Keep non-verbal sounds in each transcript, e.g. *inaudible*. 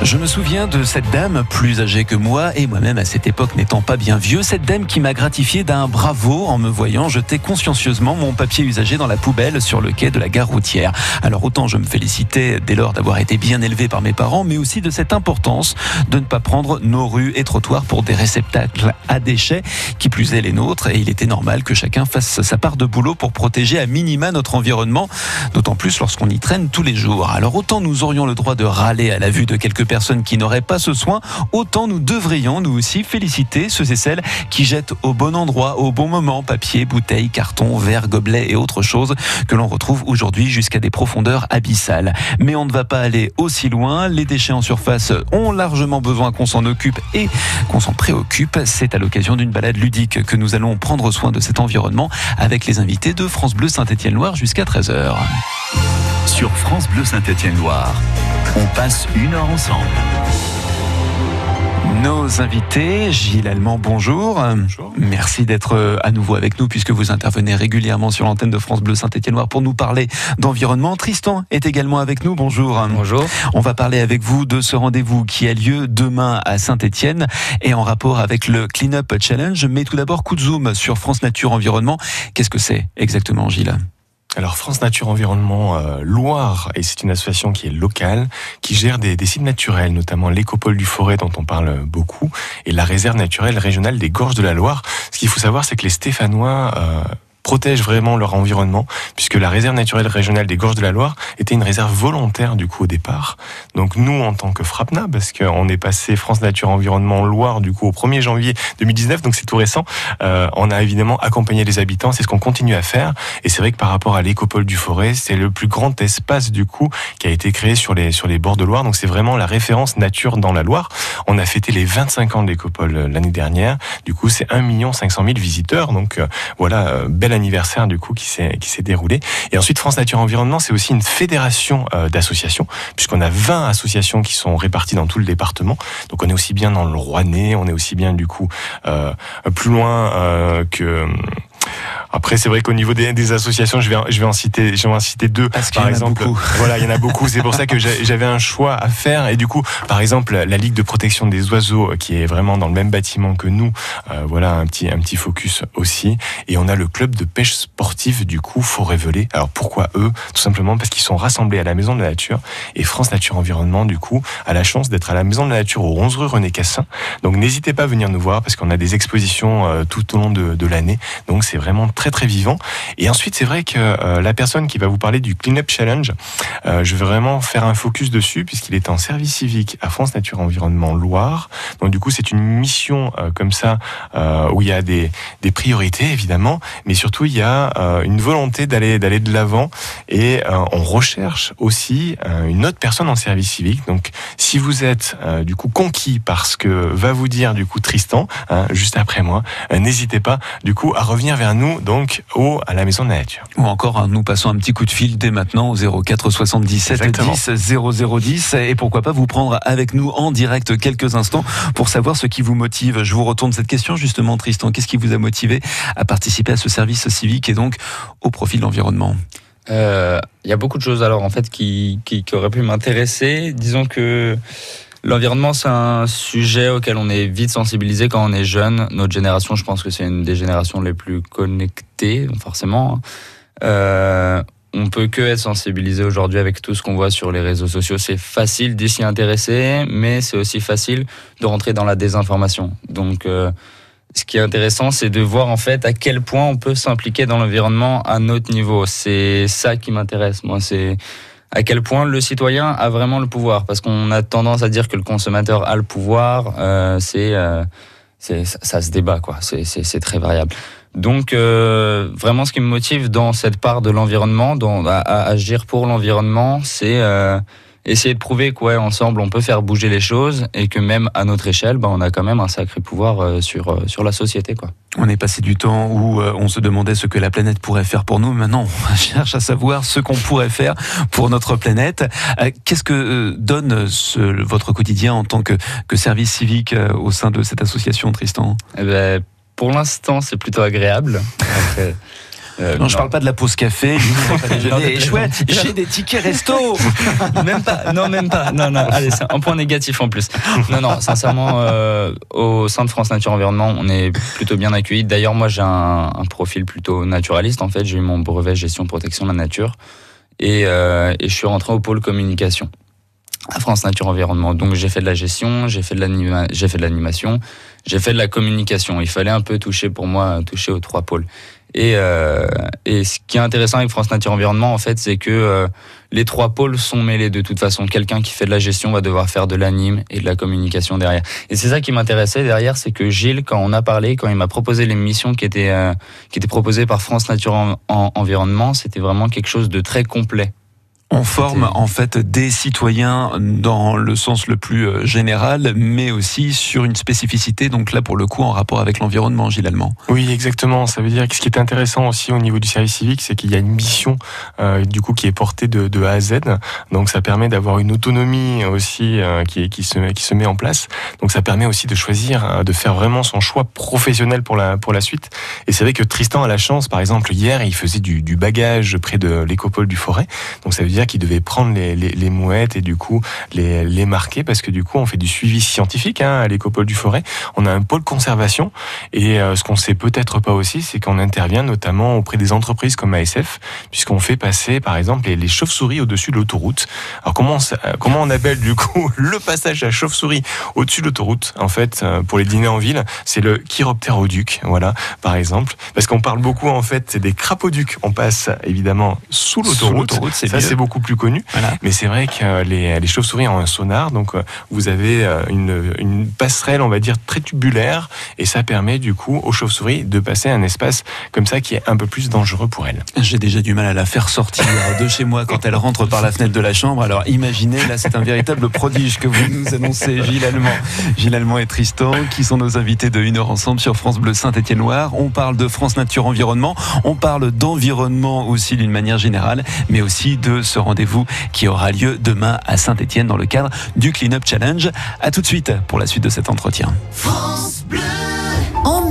Je me souviens de cette dame plus âgée que moi et moi-même à cette époque n'étant pas bien vieux, cette dame qui m'a gratifié d'un bravo en me voyant jeter consciencieusement mon papier usagé dans la poubelle sur le quai de la gare routière. Alors autant je me félicitais dès lors d'avoir été bien élevé par mes parents, mais aussi de cette importance de ne pas prendre nos rues et trottoirs pour des réceptacles à déchets, qui plus est les nôtres, et il était normal que chacun fasse sa part de boulot pour protéger à minima notre environnement, d'autant plus lorsqu'on y traîne tous les jours. Alors autant nous aurions le droit de râler à la vue de quelques personnes qui n'auraient pas ce soin, autant nous devrions nous aussi féliciter ceux et celles qui jettent au bon endroit, au bon moment, papier, bouteilles, carton, verre, gobelet et autres choses que l'on retrouve aujourd'hui jusqu'à des profondeurs abyssales. Mais on ne va pas aller aussi loin. Les déchets en surface ont largement besoin qu'on s'en occupe et qu'on s'en préoccupe. C'est à l'occasion d'une balade ludique que nous allons prendre soin de cet environnement avec les invités de France Bleu Saint-Étienne-Loire jusqu'à 13h. Sur France Bleu Saint-Étienne-Loire, on passe une heure ensemble. Nos invités, Gilles Allemand, bonjour. Bonjour. Merci d'être euh, à nouveau avec nous puisque vous intervenez régulièrement sur l'antenne de France Bleu Saint-Étienne-Loire pour nous parler d'environnement. Tristan est également avec nous. Bonjour. Bonjour. On va parler avec vous de ce rendez-vous qui a lieu demain à Saint-Étienne et en rapport avec le Clean Up Challenge. Mais tout d'abord, coup de zoom sur France Nature Environnement. Qu'est-ce que c'est exactement, Gilles? Alors France Nature Environnement euh, Loire, et c'est une association qui est locale, qui gère des, des sites naturels, notamment l'écopole du Forêt dont on parle beaucoup, et la réserve naturelle régionale des Gorges de la Loire. Ce qu'il faut savoir, c'est que les Stéphanois euh, protègent vraiment leur environnement, puisque la réserve naturelle régionale des Gorges de la Loire était une réserve volontaire du coup au départ. Donc nous, en tant que FRAPNA, parce qu'on est passé France Nature Environnement Loire du coup au 1er janvier 2019, donc c'est tout récent, euh, on a évidemment accompagné les habitants, c'est ce qu'on continue à faire. Et c'est vrai que par rapport à l'écopole du Forêt, c'est le plus grand espace du coup qui a été créé sur les sur les bords de Loire. Donc c'est vraiment la référence nature dans la Loire. On a fêté les 25 ans de l'écopole euh, l'année dernière. Du coup, c'est 1 500 000 visiteurs. Donc euh, voilà, euh, bel anniversaire du coup qui s'est qui s'est déroulé. Et ensuite, France Nature Environnement, c'est aussi une fédération euh, d'associations, puisqu'on a 20 associations qui sont réparties dans tout le département. Donc on est aussi bien dans le Rouennais, on est aussi bien du coup euh, plus loin euh, que après, c'est vrai qu'au niveau des, des, associations, je vais, en, je vais en citer, je vais en citer deux. Parce par y exemple, *laughs* voilà, il y en a beaucoup. C'est pour ça que j'avais un choix à faire. Et du coup, par exemple, la Ligue de protection des oiseaux, qui est vraiment dans le même bâtiment que nous, euh, voilà un petit, un petit focus aussi. Et on a le club de pêche sportive du coup Forêt-Velay. Alors pourquoi eux? Tout simplement parce qu'ils sont rassemblés à la Maison de la Nature. Et France Nature Environnement, du coup, a la chance d'être à la Maison de la Nature au 11 rue René Cassin. Donc n'hésitez pas à venir nous voir parce qu'on a des expositions euh, tout au long de, de l'année. Donc c'est vraiment très très vivant. Et ensuite, c'est vrai que euh, la personne qui va vous parler du Clean Up Challenge, euh, je vais vraiment faire un focus dessus puisqu'il est en service civique à France Nature Environnement Loire. Donc du coup, c'est une mission euh, comme ça où il y a des, priorités évidemment, mais surtout il y a une volonté d'aller d'aller de l'avant et on recherche aussi une autre personne en service civique. Donc si vous êtes du coup conquis par ce que va vous dire du coup Tristan hein, juste après moi, n'hésitez pas du coup à revenir vers nous donc au à la maison de la nature. Ou encore, hein, nous passons un petit coup de fil dès maintenant au 04 77 Exactement. 10 0010 et pourquoi pas vous prendre avec nous en direct quelques instants pour savoir ce qui vous motive. Je vous retourne cette question justement, Tristan. Qu'est-ce qui vous a motivé à participer à ce service civique et donc au profit de l'environnement? Euh, Il y a beaucoup de choses alors en fait qui, qui, qui auraient pu m'intéresser. Disons que l'environnement c'est un sujet auquel on est vite sensibilisé quand on est jeune. Notre génération, je pense que c'est une des générations les plus connectées, forcément. Euh, on peut que être sensibilisé aujourd'hui avec tout ce qu'on voit sur les réseaux sociaux. C'est facile d'y s'y intéresser, mais c'est aussi facile de rentrer dans la désinformation. Donc euh, ce qui est intéressant, c'est de voir en fait à quel point on peut s'impliquer dans l'environnement à notre niveau. C'est ça qui m'intéresse, moi. C'est à quel point le citoyen a vraiment le pouvoir. Parce qu'on a tendance à dire que le consommateur a le pouvoir. Euh, c'est, euh, c'est, ça, se débat, quoi. C'est, c'est, c'est très variable. Donc, euh, vraiment, ce qui me motive dans cette part de l'environnement, dans, à, à agir pour l'environnement, c'est euh, essayer de prouver que, ouais, ensemble, on peut faire bouger les choses et que même à notre échelle, bah, on a quand même un sacré pouvoir euh, sur, euh, sur la société, quoi. On est passé du temps où euh, on se demandait ce que la planète pourrait faire pour nous. Maintenant, *laughs* on cherche à savoir ce qu'on pourrait faire pour notre planète. Qu'est-ce que donne ce, votre quotidien en tant que, que service civique au sein de cette association, Tristan? Eh ben, pour l'instant, c'est plutôt agréable. Après, Euh, non, je parle pas de la pause café. *laughs* j'ai des tickets resto. *laughs* même pas. Non, même pas. Non, non. Allez, c'est un point négatif en plus. Non, non. Sincèrement, euh, au sein de France Nature Environnement, on est plutôt bien accueillis. D'ailleurs, moi, j'ai un, profil plutôt naturaliste. En fait, j'ai eu mon brevet gestion protection de la nature et, euh, et je suis rentré au pôle communication à France Nature Environnement. Donc j'ai fait de la gestion, j'ai fait de l'animation, j'ai fait de la communication. Il fallait un peu toucher pour moi, toucher aux trois pôles. Et, euh, et ce qui est intéressant avec France Nature Environnement, en fait, c'est que euh, les trois pôles sont mêlés de toute façon. Quelqu'un qui fait de la gestion va devoir faire de l'anime et de la communication derrière. Et c'est ça qui m'intéressait derrière, c'est que Gilles, quand on a parlé, quand il m'a proposé les missions qui étaient euh, qui étaient proposées par France Nature Environnement, c'était vraiment quelque chose de très complet. On forme en fait des citoyens dans le sens le plus euh, général, mais aussi sur une spécificité, donc là pour le coup en rapport avec l'environnement, Gilles Allemand. Oui, exactement. Ça veut dire que ce qui est intéressant aussi au niveau du service civique, c'est qu'il y a une mission euh, du coup qui est portée de, de, A à Z. Donc ça permet d'avoir une autonomie aussi euh, qui, qui, se, qui se met en place. Donc ça permet aussi de choisir, de faire vraiment son choix professionnel pour la, pour la suite. Et c'est vrai que Tristan a la chance, par exemple, hier, il faisait du, du bagage près de l'écopole du Forêt. Donc ça veut dire qui devait prendre les, les, mouettes et du coup les, les, marquer parce que du coup on fait du suivi scientifique hein, à l'écopole du forêt. On a un pôle conservation et euh, ce qu'on sait peut-être pas aussi, c'est qu'on intervient notamment auprès des entreprises comme ASF puisqu'on fait passer par exemple les, chauves-souris au-dessus de l'autoroute. Alors comment on, comment on appelle du coup *laughs* le passage à chauve-souris au-dessus de l'autoroute En fait, euh, pour les dîners en ville, c'est le chiroptéroduc, voilà, par exemple, parce qu'on parle beaucoup en fait des crapauducs. On passe évidemment sous l'autoroute. Ça c'est beaucoup plus connu. Mais c'est vrai que les, les chauves-souris ont un sonar, donc euh, vous avez euh, une, une, passerelle, on va dire, très tubulaire, et ça permet du coup aux chauves-souris de passer un espace comme ça qui est un peu plus dangereux pour elles. J'ai déjà du mal à la faire sortir *laughs* de chez moi quand elle rentre par la fenêtre de la chambre. Alors imaginez, là c'est un véritable prodige que vous nous annoncez, *laughs* Gilles Allemand. Gilles Allemand et Tristan, qui sont nos invités de une heure ensemble sur France Bleu Saint-Étienne-Loire. On parle de France Nature Environnement, on parle d'environnement aussi d'une manière générale, mais aussi de ce rendez-vous qui aura lieu demain à Saint-Etienne dans le cadre du Clean Up Challenge. A tout de suite pour la suite de cet entretien.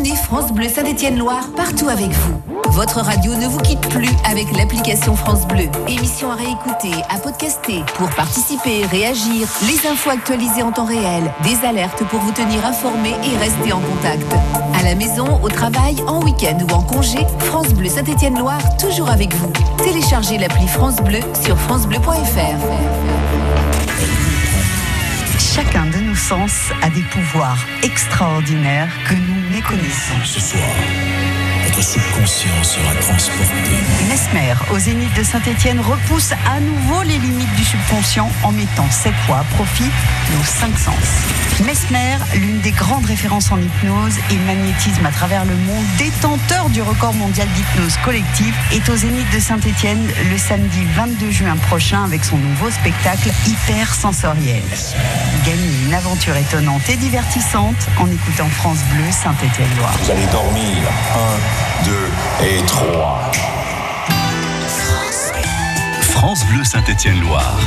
France Bleu Saint-Etienne Loire partout avec vous. Votre radio ne vous quitte plus avec l'application France Bleu. Émission à réécouter, à podcaster. Pour participer, réagir, les infos actualisées en temps réel, des alertes pour vous tenir informé et rester en contact. À la maison, au travail, en week-end ou en congé, France Bleu Saint-Étienne-Loire, toujours avec vous. Téléchargez l'appli France Bleu sur francebleu.fr. Chacun sens a des pouvoirs extraordinaires que nous méconnaissons. Ce votre subconscient sera transporté. Mesmer, au Zénith de Saint-Etienne, repousse à nouveau les limites du subconscient en mettant cette fois à profit nos cinq sens. Mesmer, l'une des grandes références en hypnose et magnétisme à travers le monde, détenteur du record mondial d'hypnose collective, est au Zénith de Saint-Etienne le samedi 22 juin prochain avec son nouveau spectacle hyper sensoriel. Gagnez une aventure étonnante et divertissante en écoutant France Bleu Saint-Étienne-Loire. Vous allez dormir. Un, 2 et 3. France Bleu Saint-Étienne-Loire.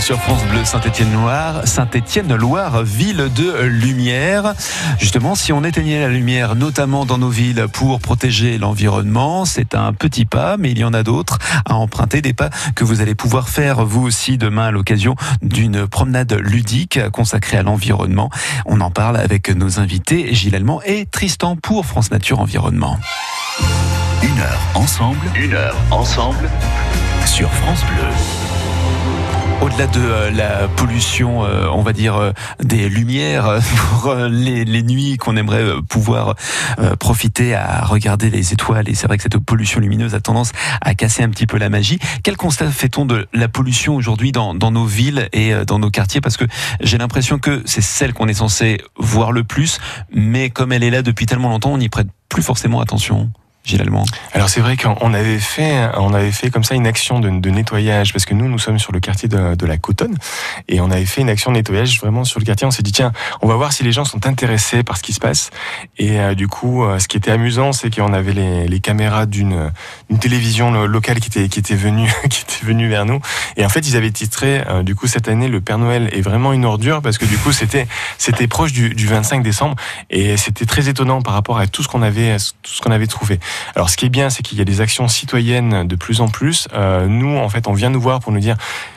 sur France Bleu Saint-Étienne-Loire, Saint-Étienne-Loire, ville de lumière. Justement, si on éteignait la lumière, notamment dans nos villes, pour protéger l'environnement, c'est un petit pas, mais il y en a d'autres à emprunter, des pas que vous allez pouvoir faire vous aussi demain à l'occasion d'une promenade ludique consacrée à l'environnement. On en parle avec nos invités Gilles Allemand et Tristan pour France Nature Environnement. Une heure ensemble. Une heure ensemble. Sur France Bleu. Au-delà de euh, la pollution, euh, on va dire euh, des lumières *laughs* pour euh, les, les nuits qu'on aimerait euh, pouvoir euh, profiter à regarder les étoiles, et c'est vrai que cette pollution lumineuse a tendance à casser un petit peu la magie. Quel constat fait-on de la pollution aujourd'hui dans, dans nos villes et euh, dans nos quartiers? Parce que j'ai l'impression que c'est celle qu'on est censé voir le plus, mais comme elle est là depuis tellement longtemps, on n'y prête plus forcément attention. Alors c'est vrai qu'on avait fait, on avait fait comme ça une action de, nettoyage parce que nous nous sommes sur le quartier de, la Cotonne et on avait fait une action de nettoyage vraiment sur le quartier. On s'est dit tiens, on va voir si les gens sont intéressés par ce qui se passe. Et euh, du coup, euh, ce qui était amusant, c'est qu'on avait les, caméras d'une une télévision lo- locale qui était qui était venue *laughs* qui était venue vers nous. Et en fait, ils avaient titré euh, du coup cette année le Père Noël est vraiment une ordure parce que du coup c'était c'était proche du, du 25 décembre et c'était très étonnant par rapport à tout ce qu'on avait tout ce qu'on avait trouvé. Alors, ce qui est bien, c'est qu'il y a des actions citoyennes de plus en plus. Euh, nous, en fait, on vient nous voir pour nous dire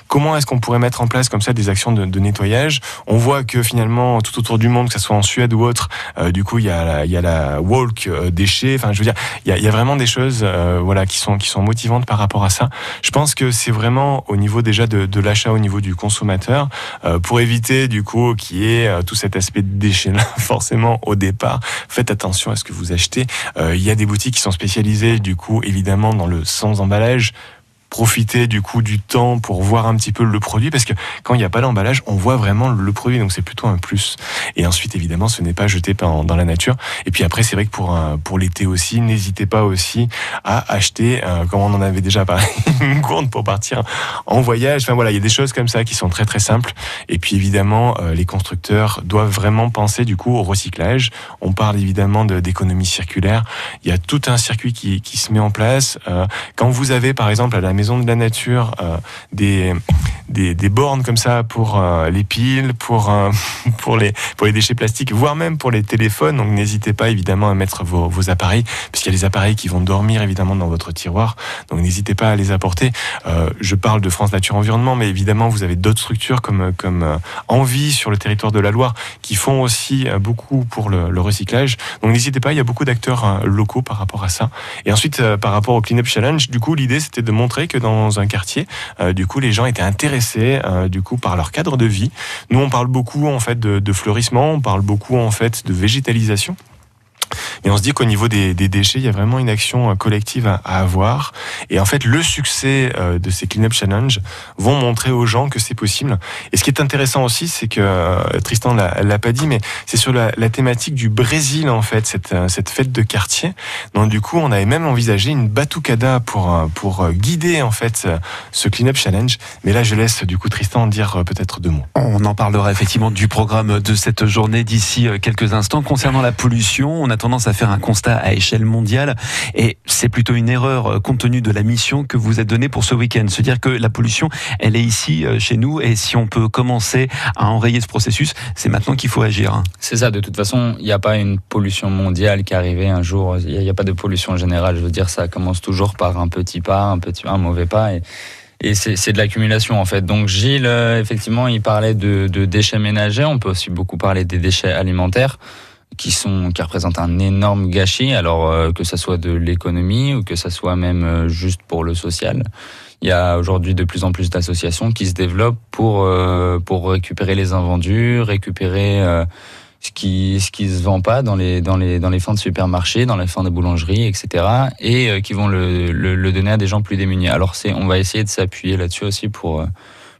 comment est-ce qu'on pourrait mettre en place comme ça des actions de, de, nettoyage? On voit que finalement, tout autour du monde, que ce soit en Suède ou autre, euh, du coup, il y a la, y a la walk euh, déchets. Enfin, je veux dire, il y a, y a vraiment des choses, euh, voilà, qui sont qui sont motivantes par rapport à ça. Je pense que c'est vraiment au niveau déjà de, de l'achat, au niveau du consommateur, euh, pour éviter du coup qu'il y ait euh, tout cet aspect de déchets là. *laughs* Forcément, au départ, faites attention à ce que vous achetez. Euh, il y a des boutiques qui sont spécialisées, du coup, évidemment, dans le sans emballage profiter du coup du temps pour voir un petit peu le produit parce que quand il n'y a pas d'emballage on voit vraiment le produit donc c'est plutôt un plus. Et ensuite évidemment ce n'est pas jeté dans, la nature. Et puis après c'est vrai que pour pour l'été aussi n'hésitez pas aussi à acheter euh, comme on en avait déjà parlé *laughs* une gourde pour partir en voyage. Enfin voilà il y a des choses comme ça qui sont très très simples. Et puis évidemment euh, les constructeurs doivent vraiment penser du coup au recyclage. On parle évidemment de- d'économie circulaire. Il y a tout un circuit qui, qui se met en place. Euh, quand vous avez par exemple à la maison de la nature euh, des, des, des bornes comme ça pour euh, les piles, pour, euh, *laughs* pour, les, pour les déchets plastiques, voire même pour les téléphones. Donc n'hésitez pas évidemment à mettre vos, appareils, puisqu'il y a les appareils qui vont dormir évidemment dans votre tiroir. Donc n'hésitez pas à les apporter. Euh, je parle de France Nature Environnement, mais évidemment vous avez d'autres structures comme, comme Envie sur le territoire de la Loire qui font aussi beaucoup pour le, le recyclage. Donc n'hésitez pas, il y a beaucoup d'acteurs locaux par rapport à ça. Et ensuite, par rapport au Clean Up Challenge, du coup, l'idée c'était de montrer que dans un quartier, du coup, les gens étaient intéressés, euh, du coup, par leur cadre de vie. Nous, on parle beaucoup en fait de, de fleurissement, on parle beaucoup en fait de végétalisation. Et on se dit qu'au niveau des, déchets, il y a vraiment une action euh, collective à, avoir. Et en fait, le succès euh, de ces Clean Up Challenge vont montrer aux gens que c'est possible. Et ce qui est intéressant aussi, c'est que euh, Tristan l'a pas dit, mais c'est sur la, thématique du Brésil en fait, cette, euh, cette fête de quartier. Donc du coup, on avait même envisagé une batucada pour pour guider en fait ce Clean Up Challenge. Mais là, je laisse du coup Tristan dire peut-être deux mots. On en parlera effectivement du programme de cette journée d'ici quelques instants. Concernant la pollution, on a tendance à faire un constat à échelle mondiale et c'est plutôt une erreur euh, compte tenu de la mission que vous êtes donnée pour ce week-end. Se dire que la pollution, elle est ici euh, chez nous et si on peut commencer à enrayer ce processus, c'est maintenant qu'il faut agir. hein. C'est ça, de toute façon, il n'y a pas une pollution mondiale qui est arrivée un jour, il n'y a, pas de pollution générale, je veux dire, ça commence toujours par un petit pas, un, petit, un mauvais pas. Et, c'est de l'accumulation en fait. Donc Gilles, euh, effectivement, il parlait de déchets ménagers, on peut aussi beaucoup parler des déchets alimentaires qui sont qui représentent un énorme gâchis. Alors euh, que ça soit de l'économie ou que ça soit même euh, juste pour le social il y a aujourd'hui de plus en plus d'associations qui se développent pour euh, pour récupérer les invendus récupérer ce qui ce qui se vend pas dans les dans les dans les fins de supermarchés dans les fins de boulangerie etc et qui vont le, le, le donner à des gens plus démunis. Alors c'est on va essayer de s'appuyer là-dessus aussi pour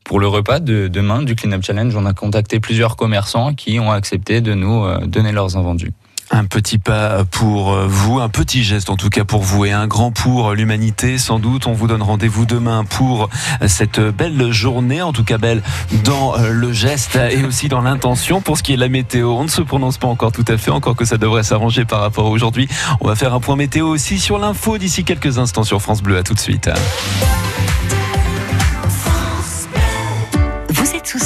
pour le repas de demain du Clean Up Challenge, on a contacté plusieurs commerçants qui ont accepté de nous euh, donner leurs invendus. Un petit pas pour vous, un petit geste en tout cas pour vous et un grand pour l'humanité sans doute. On vous donne rendez-vous demain pour cette belle journée, en tout cas belle dans le geste et aussi dans l'intention. Pour ce qui est de la météo, on ne se prononce pas encore tout à fait, encore que ça devrait s'arranger par rapport à aujourd'hui. On va faire un point météo aussi sur l'info d'ici quelques instants sur France Bleu. À tout de suite.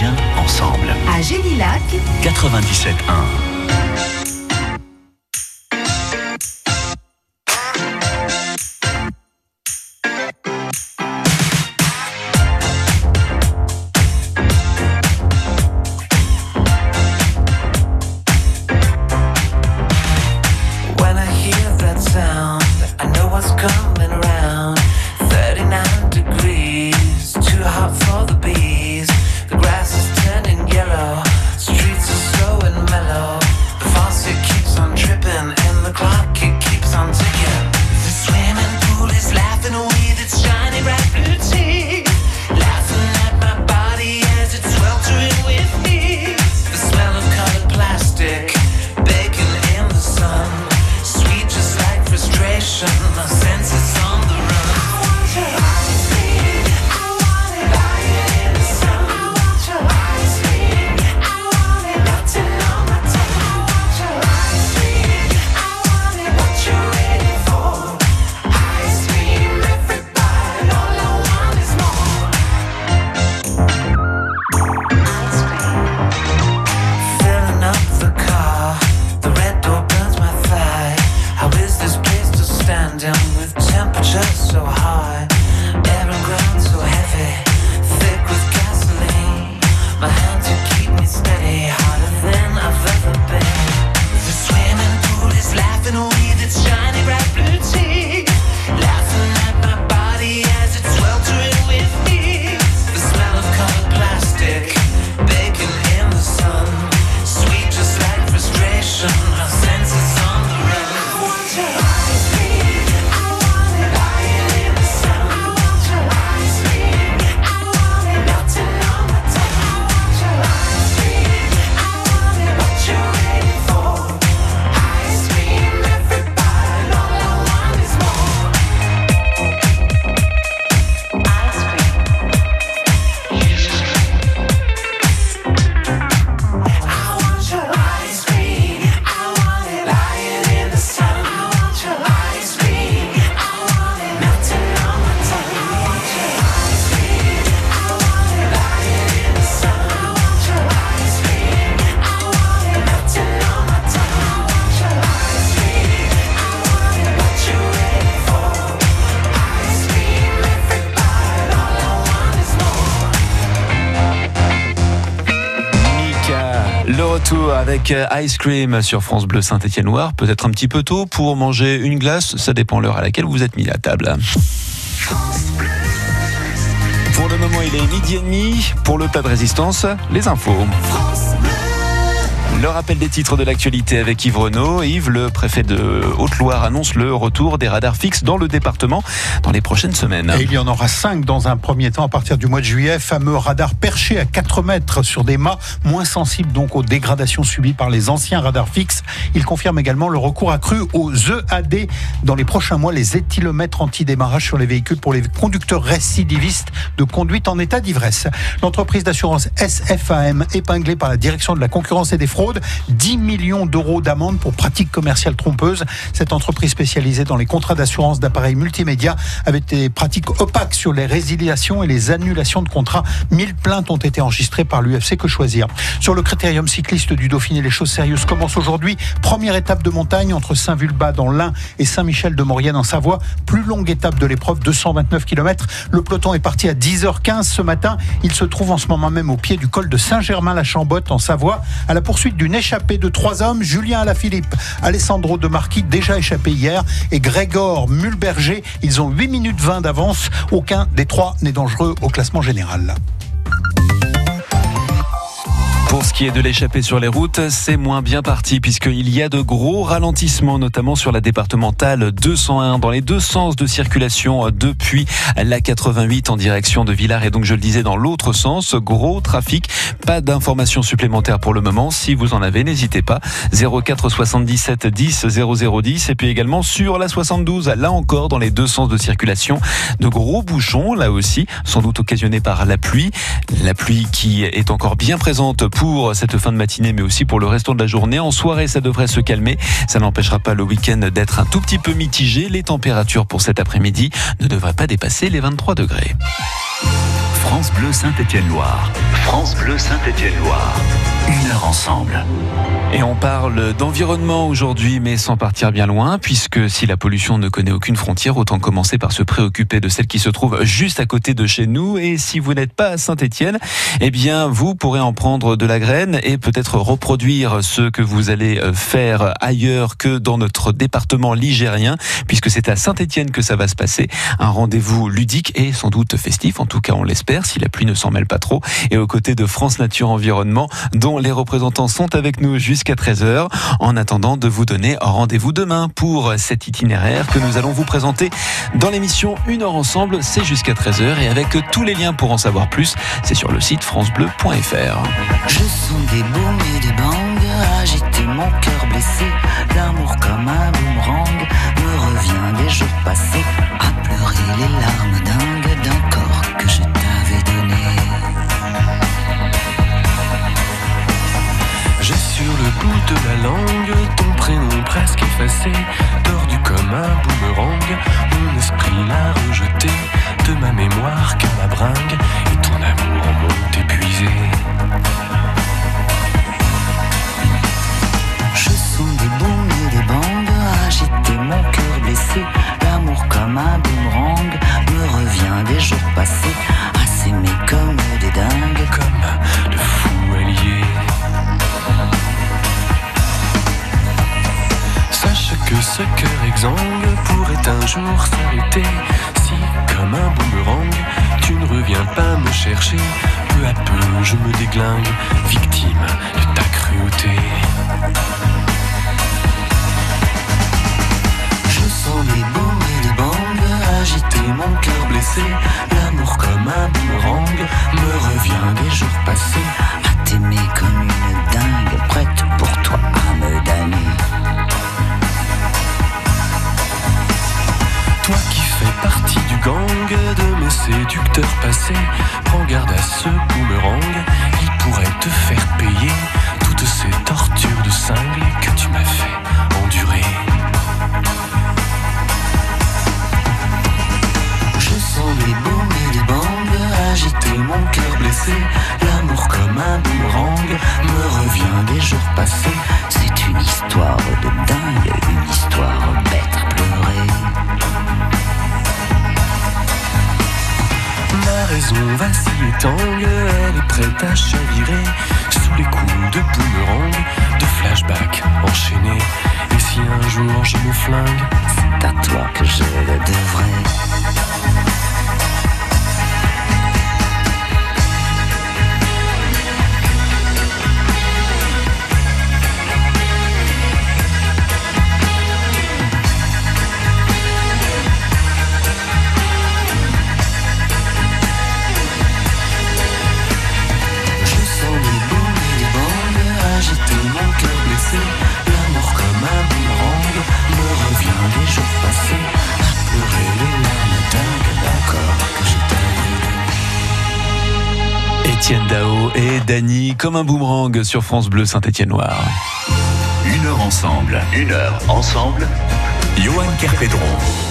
bien ensemble. à Génilac 97.1. euh, Ice Cream sur France Bleu Saint-Étienne-Loire. Peut-être un petit peu tôt pour manger une glace, ça dépend l'heure à laquelle vous êtes mis à table. Pour le moment, il est midi et demi. Pour le plat de résistance, les infos. Le rappel des titres de l'actualité avec Yves Renaud. Yves, le préfet de Haute-Loire, annonce le retour des radars fixes dans le département dans les prochaines semaines. Il y en aura cinq dans un premier temps à partir du mois de juillet. Fameux radars perchés à 4 mètres sur des mâts, moins sensibles donc aux dégradations subies par les anciens radars fixes. Il confirme également le recours accru aux EAD dans les prochains mois, les éthylomètres anti-démarrage sur les véhicules pour les conducteurs récidivistes de conduite en état d'ivresse. L'entreprise d'assurance SFAM, épinglée par la direction de la concurrence et des fraudes, 10 millions d'euros d'amende pour pratiques commerciales trompeuses. Cette entreprise spécialisée dans les contrats d'assurance d'appareils multimédia avait des pratiques opaques sur les résiliations et les annulations de contrats. 1000 plaintes ont été enregistrées par l'UFC Que Choisir. Sur le critérium cycliste du Dauphiné, les choses sérieuses commencent aujourd'hui. Première étape de montagne entre Saint-Vulbas dans l'Ain et Saint-Michel de Maurienne en Savoie. Plus longue étape de l'épreuve, 229 km. Le peloton est parti à 10h15 ce matin. Il se trouve en ce moment même au pied du col de Saint-Germain-la-Chambotte en Savoie, à la poursuite d'une échappée de trois hommes, Julien Alaphilippe, Alessandro De Marquis, déjà échappé hier, et Grégor Mulberger. Ils ont 8 minutes 20 d'avance. Aucun des trois n'est dangereux au classement général. Pour ce qui est de l'échappée sur les routes, c'est moins bien parti puisqu'il y a de gros ralentissements, notamment sur la départementale 201 dans les deux sens de circulation depuis la 88 en direction de Villars et donc je le disais dans l'autre sens, gros trafic. Pas d'informations supplémentaires pour le moment. Si vous en avez, n'hésitez pas. 04 77 10 0010 et puis également sur la 72, là encore dans les deux sens de circulation, de gros bouchons là aussi, sans doute occasionnés par la pluie. La pluie qui est encore bien présente pour cette fin de matinée, mais aussi pour le restant de la journée. En soirée, ça devrait se calmer. Ça n'empêchera pas le week-end d'être un tout petit peu mitigé. Les températures pour cet après-midi ne devraient pas dépasser les 23 degrés. France Bleu Saint-Étienne-Loire. France Bleu Saint-Étienne-Loire. Une heure ensemble. Et on parle d'environnement aujourd'hui, mais sans partir bien loin, puisque si la pollution ne connaît aucune frontière, autant commencer par se préoccuper de celle qui se trouve juste à côté de chez nous. Et si vous n'êtes pas à Saint-Étienne, eh bien, vous pourrez en prendre de la graine et peut-être reproduire ce que vous allez euh, faire ailleurs que dans notre département ligérien, puisque c'est à Saint-Étienne que ça va se passer. Un rendez-vous ludique et sans doute festif, en tout cas on l'espère, si la pluie ne s'en mêle pas trop. Et aux côtés de France Nature Environnement, dont les représentants sont avec nous jusqu'à 13h. En attendant de vous donner rendez-vous demain pour cet itinéraire que nous allons vous présenter dans l'émission Une heure ensemble. C'est jusqu'à 13h et avec tous les liens pour en savoir plus, c'est sur le site francebleu.fr. Je sens des et des bangs agiter mon cœur blessé. L'amour comme un boomerang me revient des jours passés à pleurer les larmes de la langue ton prénom presque effacé, tordu comme un boomerang. Mon esprit l'a rejeté de ma mémoire car ma bringue L'amour comme un boomerang me revient des jours passés. C'est une histoire de dingue, une histoire bête à pleurer. Ma raison vacille et tangue, elle est prête à chavirer sous les coups de boomerang, de flashback enchaînés. Et si un jour je me flingue, C'est à toi que je le devrais. Dao et Dany comme un boomerang sur France Bleu Saint-Étienne Noir. Une heure ensemble. Une heure ensemble. Johan Kerpedron.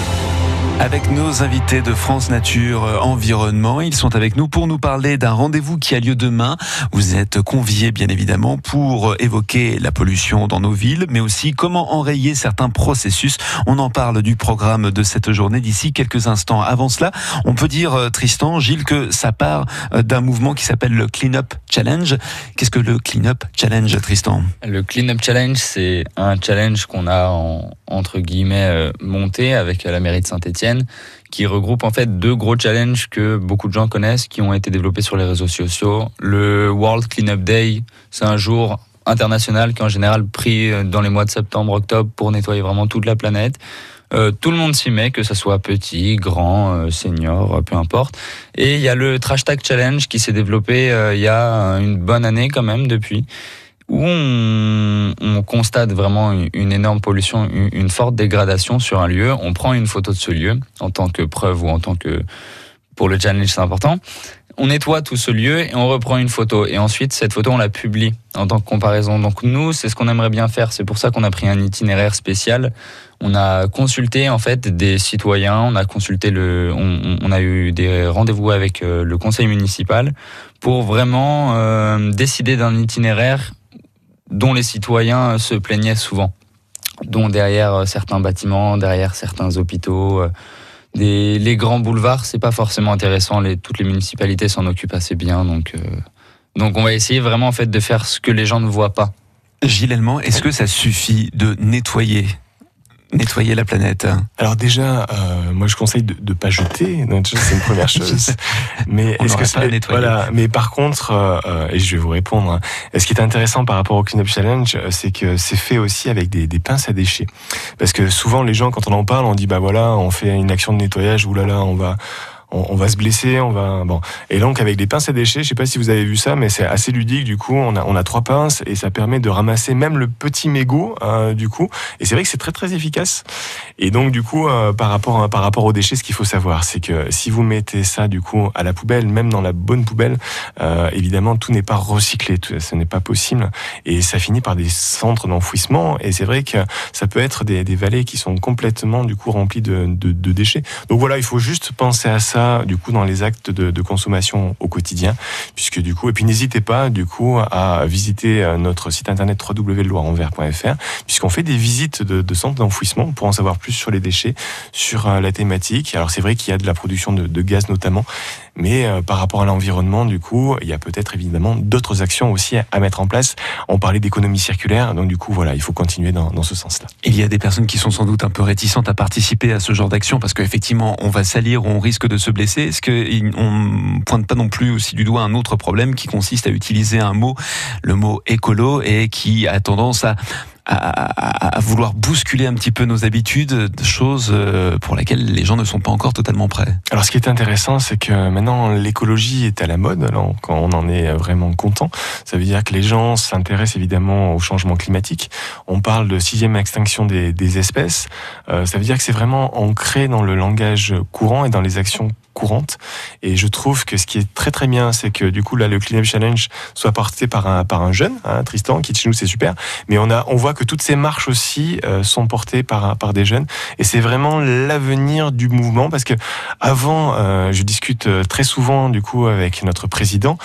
Avec nos invités de France Nature euh, Environnement, ils sont avec nous pour nous parler d'un rendez-vous qui a lieu demain. Vous êtes conviés bien évidemment pour euh, évoquer la pollution dans nos villes, mais aussi comment enrayer certains processus. On en parle du programme de cette journée d'ici quelques instants. Avant cela, on peut dire, euh, Tristan, Gilles, que ça part d'un mouvement qui s'appelle le Clean Up Challenge. Qu'est-ce que le Clean Up Challenge, Tristan? Le Clean Up Challenge, c'est un challenge qu'on a en- entre guillemets monté avec la mairie de Saint-Etienne Qui regroupe en fait deux gros challenges que beaucoup de gens connaissent, qui ont été développés sur les réseaux sociaux. Le World Cleanup Day, c'est un jour international qui est en général pris dans les mois de septembre, octobre pour nettoyer vraiment toute la planète. Euh, tout le monde s'y met, que ce soit petit, grand, euh, senior, euh, peu importe. Et il y a le Trash Tag Challenge qui s'est développé il y a une bonne année quand même depuis, où on, on constate vraiment une, énorme pollution, une, forte dégradation sur un lieu. On prend une photo de ce lieu en tant que preuve ou en tant que pour le challenge, c'est important. On nettoie tout ce lieu et on reprend une photo. Et ensuite, cette photo, on la publie en tant que comparaison. Donc nous, c'est ce qu'on aimerait bien faire. C'est pour ça qu'on a pris un itinéraire spécial. On a consulté en fait des citoyens. On a consulté le, on, on a eu des rendez-vous avec euh, le conseil municipal pour vraiment euh, décider d'un itinéraire dont les citoyens se plaignaient souvent, dont derrière euh, certains bâtiments, derrière certains hôpitaux. euh, des, les grands boulevards, c'est pas forcément intéressant. Toutes les municipalités s'en occupent assez bien, donc euh, donc on va essayer vraiment en fait de faire ce que les gens ne voient pas. Gilles Allemand, est-ce que ça suffit de nettoyer nettoyer la planète Alors déjà, euh, moi je conseille de ne pas jeter. C'est une première *laughs* chose. Mais est-ce que nettoyer. voilà Mais par contre, euh, euh, et je vais vous répondre. hein, ce qui est intéressant par rapport au Cleanup Challenge, euh, c'est que c'est fait aussi avec des, des pinces à déchets. Parce que souvent les gens, quand on en parle, on dit bah voilà, on fait une action de nettoyage. Oulala, on va on, va se blesser, on va bon. Et donc avec des pinces à déchets, je sais pas si vous avez vu ça, mais c'est assez ludique. Du coup, on a on a trois pinces et ça permet de ramasser même le petit mégot euh, du coup. Et c'est vrai que c'est très très efficace. Et donc du coup, euh, par rapport par rapport aux déchets, ce qu'il faut savoir, c'est que si vous mettez ça du coup à la poubelle, même dans la bonne poubelle, euh, évidemment tout n'est pas recyclé, ce n'est pas possible, et ça finit par des centres d'enfouissement. Et c'est vrai que ça peut être des, des vallées qui sont complètement du coup remplies de, de déchets. Donc voilà, il faut juste penser à ça du coup dans les actes de, consommation au quotidien, puisque du coup, et puis n'hésitez pas du coup à visiter euh, notre site internet www.loirenvers.fr, puisqu'on fait des visites de, centres d'enfouissement pour en savoir plus sur les déchets, sur euh, la thématique. Alors c'est vrai qu'il y a de la production de, gaz notamment, mais euh, par rapport à l'environnement, du coup, il y a peut-être évidemment d'autres actions aussi à, mettre en place. On parlait d'économie circulaire, donc du coup, voilà, il faut continuer dans, dans ce sens-là. Il y a des personnes qui sont sans doute un peu réticentes à participer à ce genre d'action parce qu'effectivement, on va salir, on risque de se blesser. Est-ce qu'on ne pointe pas non plus aussi du doigt un autre problème qui consiste à utiliser un mot, le mot écolo, et qui a tendance à, à, vouloir bousculer un petit peu nos habitudes, choses euh, pour lesquelles les gens ne sont pas encore totalement prêts? Alors, ce qui est intéressant, c'est que maintenant l'écologie est à la mode. Alors, quand on en est vraiment content, ça veut dire que les gens s'intéressent évidemment au changement climatique. On parle de sixième extinction des, des espèces. Euh, ça veut dire que c'est vraiment ancré dans le langage courant et dans les actions courantes. Et je trouve que ce qui est très très bien, c'est que du coup là, le Clean Up Challenge soit porté par un par un jeune, hein, Tristan, qui chez nous c'est super. Mais on a on voit que toutes ces marches aussi euh, sont portées par par des jeunes. Et c'est vraiment l'avenir du mouvement parce que avant, euh, je discute euh, très souvent du coup avec notre président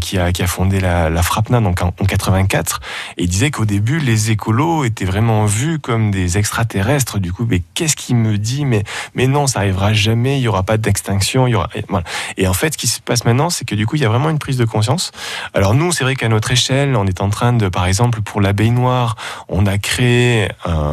qui a qui a fondé la, la Frapna donc en, en 84 et il disait qu'au début les écolos étaient vraiment vus comme des extraterrestres. Du coup, mais qu'est-ce qu'il me dit? Mais mais non, ça arrivera jamais. Il y aura pas d'extinction. Et en fait, ce qui se passe maintenant, c'est que du coup, il y a vraiment une prise de conscience. Alors nous, c'est vrai qu'à notre échelle, on est en train de, par exemple, pour l'abeille noire, on a créé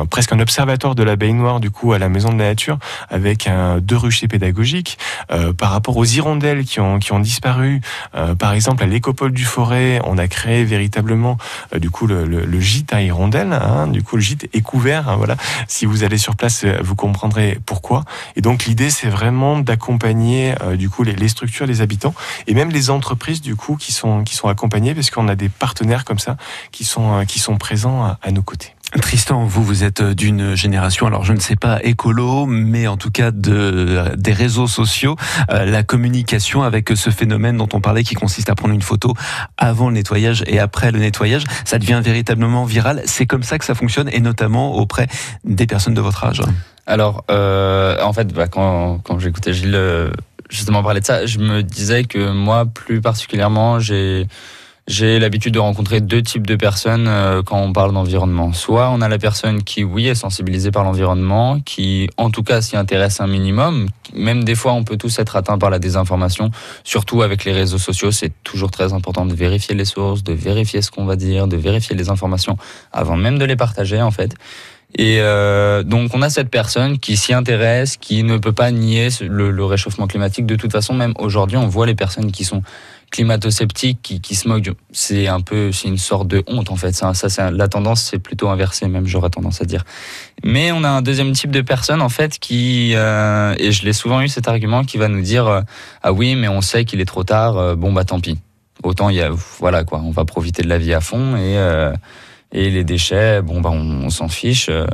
presque un observatoire de l'abeille noire du coup à la Maison de la Nature avec deux ruchers pédagogiques Euh, par rapport aux hirondelles qui ont disparu. euh, par exemple, à l'écopole du Forêt, on a créé véritablement euh, du coup le, gîte à hirondelles. Hein, du coup, le gîte est couvert. hein, voilà. Si vous allez sur place, vous comprendrez pourquoi. Et donc l'idée, c'est vraiment d'accompagner euh, du coup les, structures, les habitants et même les entreprises du coup qui sont qui sont accompagnées parce qu'on a des partenaires comme ça qui sont euh, qui sont présents à, nos côtés. Tristan, vous, vous êtes d'une génération, alors je ne sais pas écolo, mais en tout cas de, des réseaux sociaux, euh, la communication avec ce phénomène dont on parlait qui consiste à prendre une photo avant le nettoyage et après le nettoyage, ça devient véritablement viral. C'est comme ça que ça fonctionne et notamment auprès des personnes de votre âge. Alors, euh, en fait, bah, quand, quand j'écoutais Gilles euh, justement parler de ça, je me disais que moi, plus particulièrement, j'ai j'ai l'habitude de rencontrer deux types de personnes euh, quand on parle d'environnement. Soit on a la personne qui, oui, est sensibilisée par l'environnement, qui, en tout cas, s'y intéresse un minimum. Même des fois, on peut tous être atteints par la désinformation, surtout avec les réseaux sociaux. C'est toujours très important de vérifier les sources, de vérifier ce qu'on va dire, de vérifier les informations avant même de les partager, en fait. Et euh, donc on a cette personne qui s'y intéresse, qui ne peut pas nier le, réchauffement climatique. De toute façon, même aujourd'hui, on voit les personnes qui sont climato-sceptiques, qui, se moquent. C'est un peu, c'est une sorte de honte en fait. Ça, c'est la tendance, c'est plutôt inversé, même j'aurais tendance à dire. Mais on a un deuxième type de personne en fait qui, euh, et je l'ai souvent eu cet argument, qui va nous dire euh, ah oui, mais on sait qu'il est trop tard. bon bah tant pis. Autant il y a, voilà quoi, on va profiter de la vie à fond et et les déchets, bon bah on, s'en fiche. euh,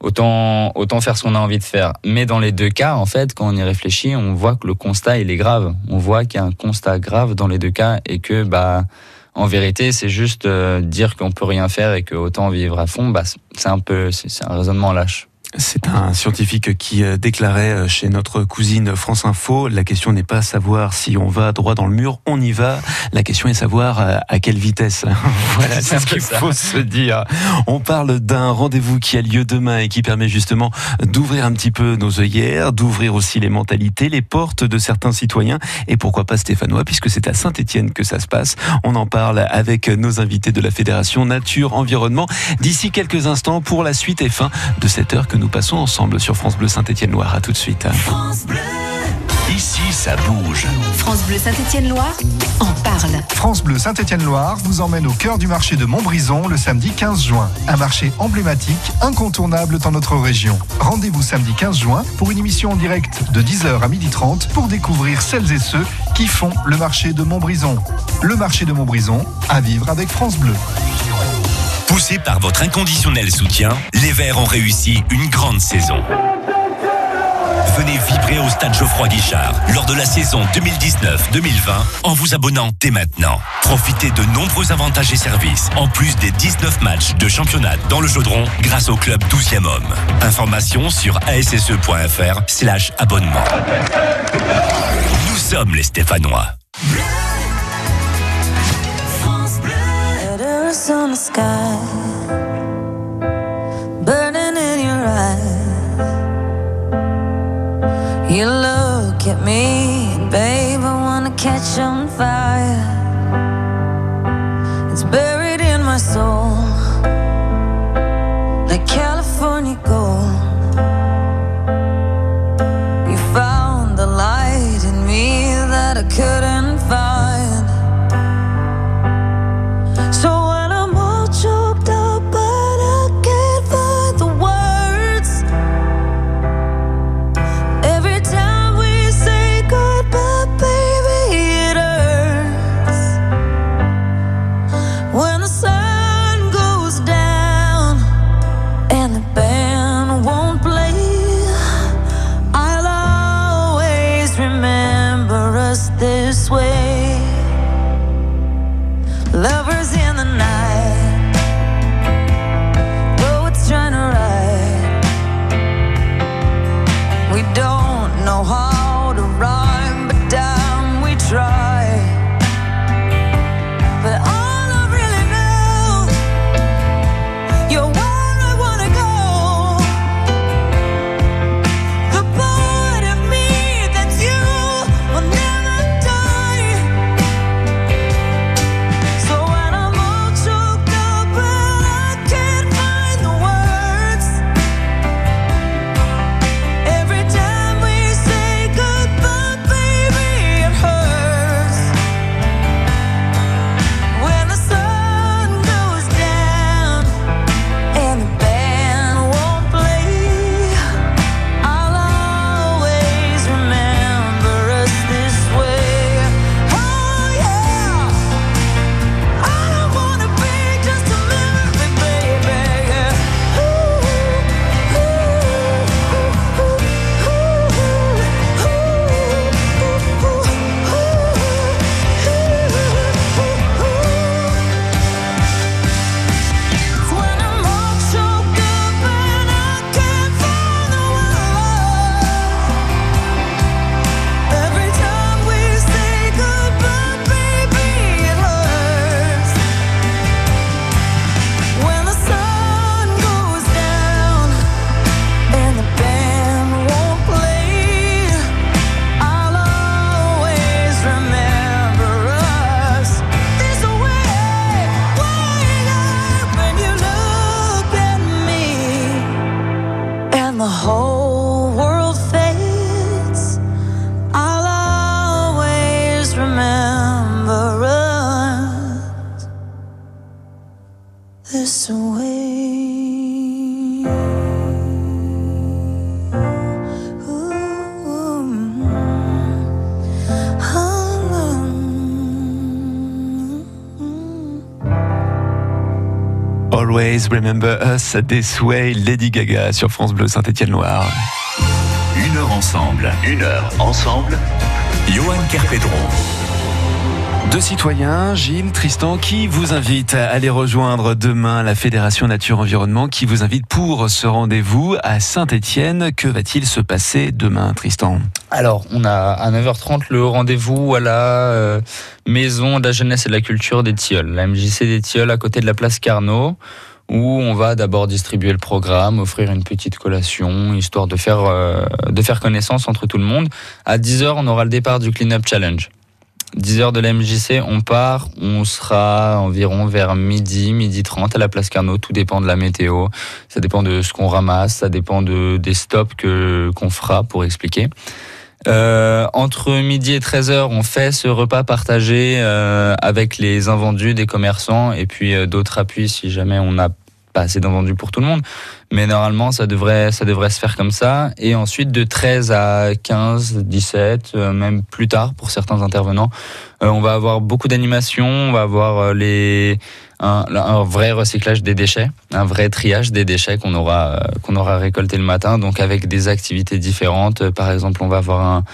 autant autant faire ce qu'on a envie de faire. Mais dans les deux cas, en fait, quand on y réfléchit, on voit que le constat il est grave. On voit qu'il y a un constat grave dans les deux cas et que bah en vérité, c'est juste euh, dire qu'on peut rien faire et que autant vivre à fond. Bah c'est un peu, c'est un raisonnement lâche. C'est un scientifique qui euh, déclarait euh, chez notre cousine France Info, la question n'est pas savoir si on va droit dans le mur, on y va. La question est savoir euh, à quelle vitesse. *laughs* voilà, c'est ce qu'il faut se dire. On parle d'un rendez-vous qui a lieu demain et qui permet justement d'ouvrir un petit peu nos œillères, d'ouvrir aussi les mentalités, les portes de certains citoyens et pourquoi pas stéphanois puisque c'est à Saint-Étienne que ça se passe. On en parle avec nos invités de la Fédération Nature Environnement d'ici quelques instants pour la suite et fin de cette heure que nous passons ensemble sur France Bleu Saint-Étienne-Loire. À tout de suite. Ici, ça bouge. France Bleu Saint-Étienne-Loire en parle. France Bleu Saint-Étienne-Loire vous emmène au cœur du marché de Montbrison le samedi 15 juin. Un marché emblématique, incontournable dans notre région. Rendez-vous samedi 15 juin pour une émission en direct de 10h à 12h30 pour découvrir celles et ceux qui font le marché de Montbrison. Le marché de Montbrison, à vivre avec France Bleu. Poussés par votre inconditionnel soutien, les Verts ont réussi une grande saison. Venez vibrer au stade Geoffroy Guichard lors de la saison 2019-2020 en vous abonnant dès maintenant. Profitez de nombreux avantages et services, en plus des 19 matchs de championnat dans le chaudron grâce au club 12e homme. Information sur asse.fr slash abonnement. Nous sommes les Stéphanois. The sky, burning in your eyes. You look at me, babe, I wanna catch on fire. Remember Us, This Way, Lady Gaga sur France Bleu Saint-Étienne-Loire. Une heure ensemble, une heure ensemble. Johan Kerpedron. Deux citoyens, Gilles, Tristan, qui vous invitent à aller rejoindre demain la Fédération Nature Environnement, qui vous invite pour ce rendez-vous à Saint-Étienne. Que va-t-il se passer demain, Tristan? Alors, on a à 9h30 le rendez-vous à la euh, Maison de la Jeunesse et de la Culture des Tilleuls, la MJC des Tilleuls à côté de la place Carnot, où on va d'abord distribuer le programme, offrir une petite collation, histoire de faire, euh, de faire connaissance entre tout le monde. À 10h, on aura le départ du Clean Up Challenge. 10 heures de la MJC, on part, on sera environ vers midi, midi 30 à la place Carnot, tout dépend de la météo, ça dépend de ce qu'on ramasse, ça dépend de, des stops que, qu'on fera pour expliquer. Euh, entre midi et 13h, on fait ce repas partagé euh, avec les invendus des commerçants et puis euh, d'autres appuis si jamais on n'a pas assez d'invendus pour tout le monde. Mais normalement, ça devrait, ça devrait se faire comme ça. Et ensuite, de 13 à 15, 17, euh, même plus tard pour certains intervenants, euh, on va avoir beaucoup d'animations, on va avoir les, un, un vrai recyclage des déchets, un vrai triage des déchets qu'on aura, euh, qu'on aura récolté le matin, donc avec des activités différentes. Euh, Par exemple, on va avoir un,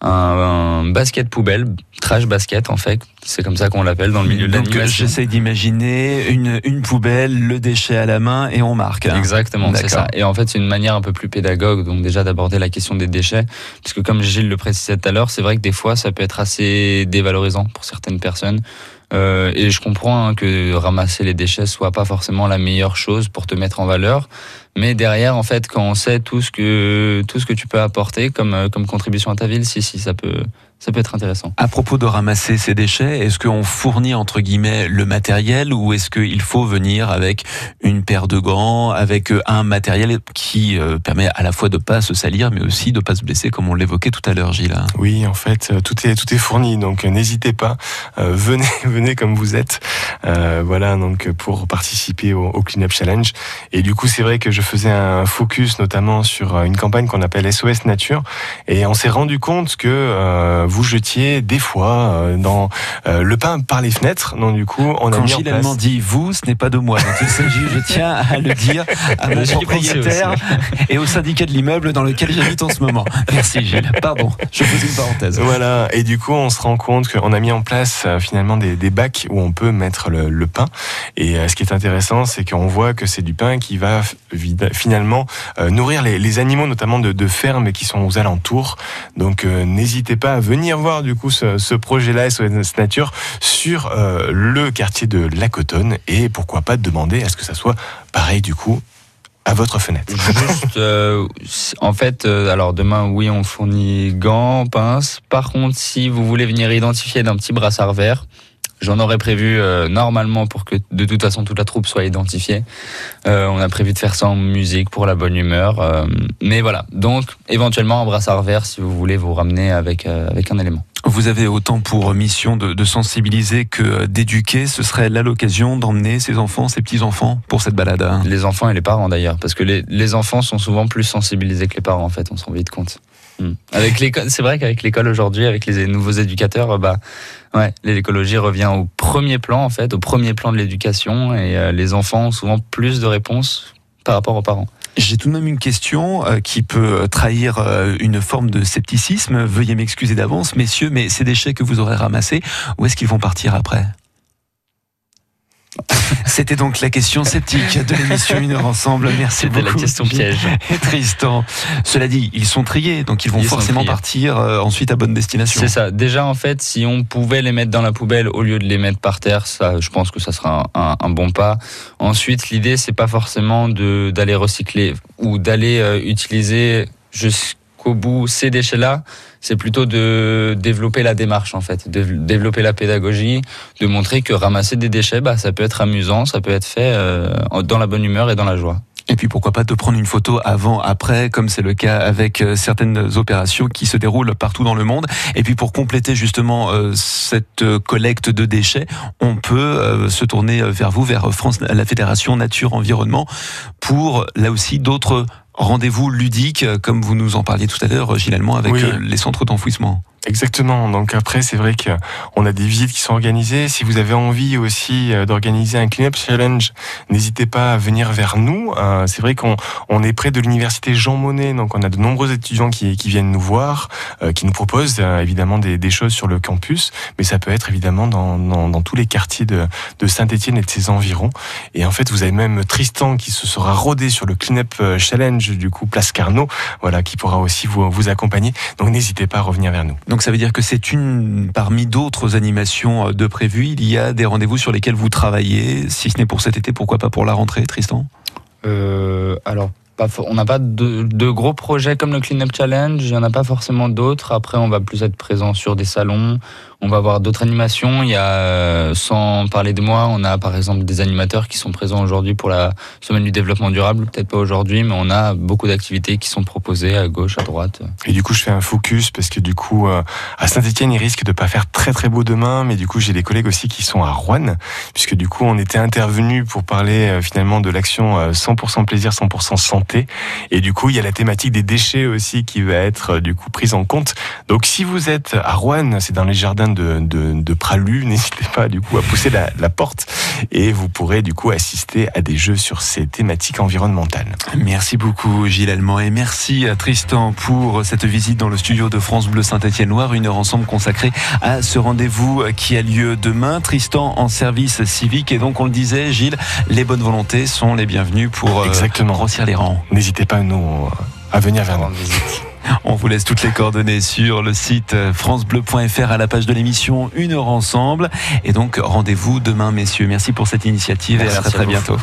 un, un basket poubelle, trash basket en fait, c'est comme ça qu'on l'appelle dans le milieu de Donc l'animation. j'essaie d'imaginer une, une poubelle, le déchet à la main et on marque. hein. Exactement, c'est ça. Et en fait, c'est une manière un peu plus pédagogue, donc déjà d'aborder la question des déchets, puisque comme Gilles le précisait tout à l'heure, c'est vrai que des fois, ça peut être assez dévalorisant pour certaines personnes. Euh, et je comprends hein, que ramasser les déchets soit pas forcément la meilleure chose pour te mettre en valeur, mais derrière, en fait, quand on sait tout ce que tout ce que tu peux apporter comme euh, comme contribution à ta ville, si si, ça peut ça peut être intéressant. À propos de ramasser ces déchets, est-ce qu'on fournit entre guillemets le matériel ou est-ce qu'il faut venir avec une paire de gants, avec euh, un matériel qui euh, permet à la fois de pas se salir mais aussi de pas se blesser comme on l'évoquait tout à l'heure, Gilles hein? Oui, en fait, euh, tout est tout est fourni, donc n'hésitez pas, euh, *laughs* venez venez comme vous êtes, euh, voilà donc pour participer au, au Clean Up Challenge. Et du coup, c'est vrai que je faisais un focus notamment sur une campagne qu'on appelle SOS Nature, et on s'est rendu compte que euh, vous jetiez des fois euh, dans euh, le pain par les fenêtres. Donc du coup, on a Quand mis en Gilles place. Dit vous, ce n'est pas de moi. Donc il s'agit, je tiens à le dire, à mon propriétaire et au syndicat de l'immeuble dans lequel j'habite en ce moment. Merci Gilles. Pardon, je pose une parenthèse. Voilà, et du coup, on se rend compte qu'on a mis en place euh, finalement des, des bacs où on peut mettre le, le pain. Et ce qui est intéressant, c'est qu'on voit que c'est du pain qui va finalement nourrir les, les animaux, notamment de, de fermes qui sont aux alentours. Donc, euh, n'hésitez pas à venir voir du coup ce, projet-là, SOS Nature, sur euh, le quartier de La Cotonne. Et pourquoi pas demander à ce que ça soit pareil du coup à votre fenêtre. Euh, en fait, euh, alors demain, oui, on fournit gants, pinces. Par contre, si vous voulez venir identifier d'un petit brassard vert, j'en aurais prévu euh, normalement pour que de toute façon toute la troupe soit identifiée. Euh, on a prévu de faire ça en musique pour la bonne humeur. euh, mais voilà, donc éventuellement un brassard vert si vous voulez vous ramener avec, euh, avec un élément. Vous avez autant pour mission de, de sensibiliser que d'éduquer. Ce serait là l'occasion d'emmener ses enfants, ses petits-enfants pour cette balade. hein. Les enfants et les parents d'ailleurs, parce que les, les enfants sont souvent plus sensibilisés que les parents en fait, on s'en rend vite compte. Hmm. Avec l'école, c'est vrai qu'avec l'école aujourd'hui, avec les nouveaux éducateurs, euh, bah ouais, l'écologie revient au premier plan en fait, au premier plan de l'éducation, et euh, les enfants ont souvent plus de réponses par rapport aux parents. J'ai tout de même une question euh, qui peut trahir euh, une forme de scepticisme. Veuillez m'excuser d'avance, messieurs, mais ces déchets que vous aurez ramassés, où est-ce qu'ils vont partir après? *laughs* C'était donc la question sceptique de l'émission Une heure ensemble. Merci beaucoup. la question piège. Et Tristan. Cela dit, ils sont triés, donc ils vont Ils forcément partir euh, ensuite à bonne destination. C'est ça. Déjà, en fait, si on pouvait les mettre dans la poubelle au lieu de les mettre par terre, ça, je pense que ça sera un, un- un bon pas. Ensuite, l'idée, c'est pas forcément d'aller recycler ou d'aller euh, utiliser jusqu'au bout ces déchets-là. C'est plutôt de développer la démarche, en fait, de développer la pédagogie, de montrer que ramasser des déchets, bah, ça peut être amusant, ça peut être fait euh, dans la bonne humeur et dans la joie. Et puis pourquoi pas de prendre une photo avant, après, comme c'est le cas avec euh, certaines opérations qui se déroulent partout dans le monde. Et puis pour compléter justement euh, cette collecte de déchets, on peut se tourner vers vous, vers France, la Fédération Nature Environnement, pour là aussi d'autres rendez-vous ludique, euh, comme vous nous en parliez tout à l'heure, Gilles Allemand, avec Oui. euh, les centres d'enfouissement. Exactement. Donc après, c'est vrai qu'on a des visites qui sont organisées. Si vous avez envie aussi euh, d'organiser un clean-up challenge, n'hésitez pas à venir vers nous. Euh, C'est vrai qu'on on est près de l'université Jean Monnet, donc on a de nombreux étudiants qui, viennent nous voir, euh, qui nous proposent évidemment des, choses sur le campus, mais ça peut être évidemment dans, tous les quartiers de, Saint-Étienne et de ses environs. Et en fait, vous avez même Tristan qui se sera rodé sur le clean-up challenge du coup Place Carnot, voilà, qui pourra aussi vous, accompagner. Donc n'hésitez pas à revenir vers nous. Ça veut dire que c'est une parmi d'autres animations euh, de prévues. Il y a des rendez-vous sur lesquels vous travaillez. Si ce n'est pour cet été, pourquoi pas pour la rentrée, Tristan? Euh, alors, on n'a pas de, de gros projets comme le Clean Up Challenge, il n'y en a pas forcément d'autres. Après, on va plus être présent sur des salons, on va avoir d'autres animations. Il y a, euh, sans parler de moi, on a par exemple des animateurs qui sont présents aujourd'hui pour la semaine du développement durable. Peut-être pas aujourd'hui, mais on a beaucoup d'activités qui sont proposées à gauche, à droite. Et du coup, je fais un focus parce que du coup, euh, à Saint-Etienne, il risque de pas faire très très beau demain, mais du coup, j'ai des collègues aussi qui sont à Rouen, puisque du coup, on était intervenus pour parler euh, finalement de l'action euh, 100% plaisir, 100% santé. Et du coup, il y a la thématique des déchets aussi qui va être du coup prise en compte. Donc, si vous êtes à Rouen, c'est dans les jardins de, de, de Pralu, *laughs* n'hésitez pas du coup à pousser la, la porte et vous pourrez du coup assister à des jeux sur ces thématiques environnementales. Merci beaucoup Gilles Allemand et merci à Tristan pour cette visite dans le studio de France Bleu Saint-Étienne-Loire, une heure ensemble consacrée à ce rendez-vous qui a lieu demain. Tristan en service civique et donc on le disait Gilles, les bonnes volontés sont les bienvenues pour euh, Exactement. grossir les rangs. N'hésitez pas à nous à venir vers nous. On vous laisse toutes les coordonnées sur le site francebleu.fr à la page de l'émission Une heure ensemble et donc rendez-vous demain messieurs. Merci pour cette initiative et à très à très bientôt.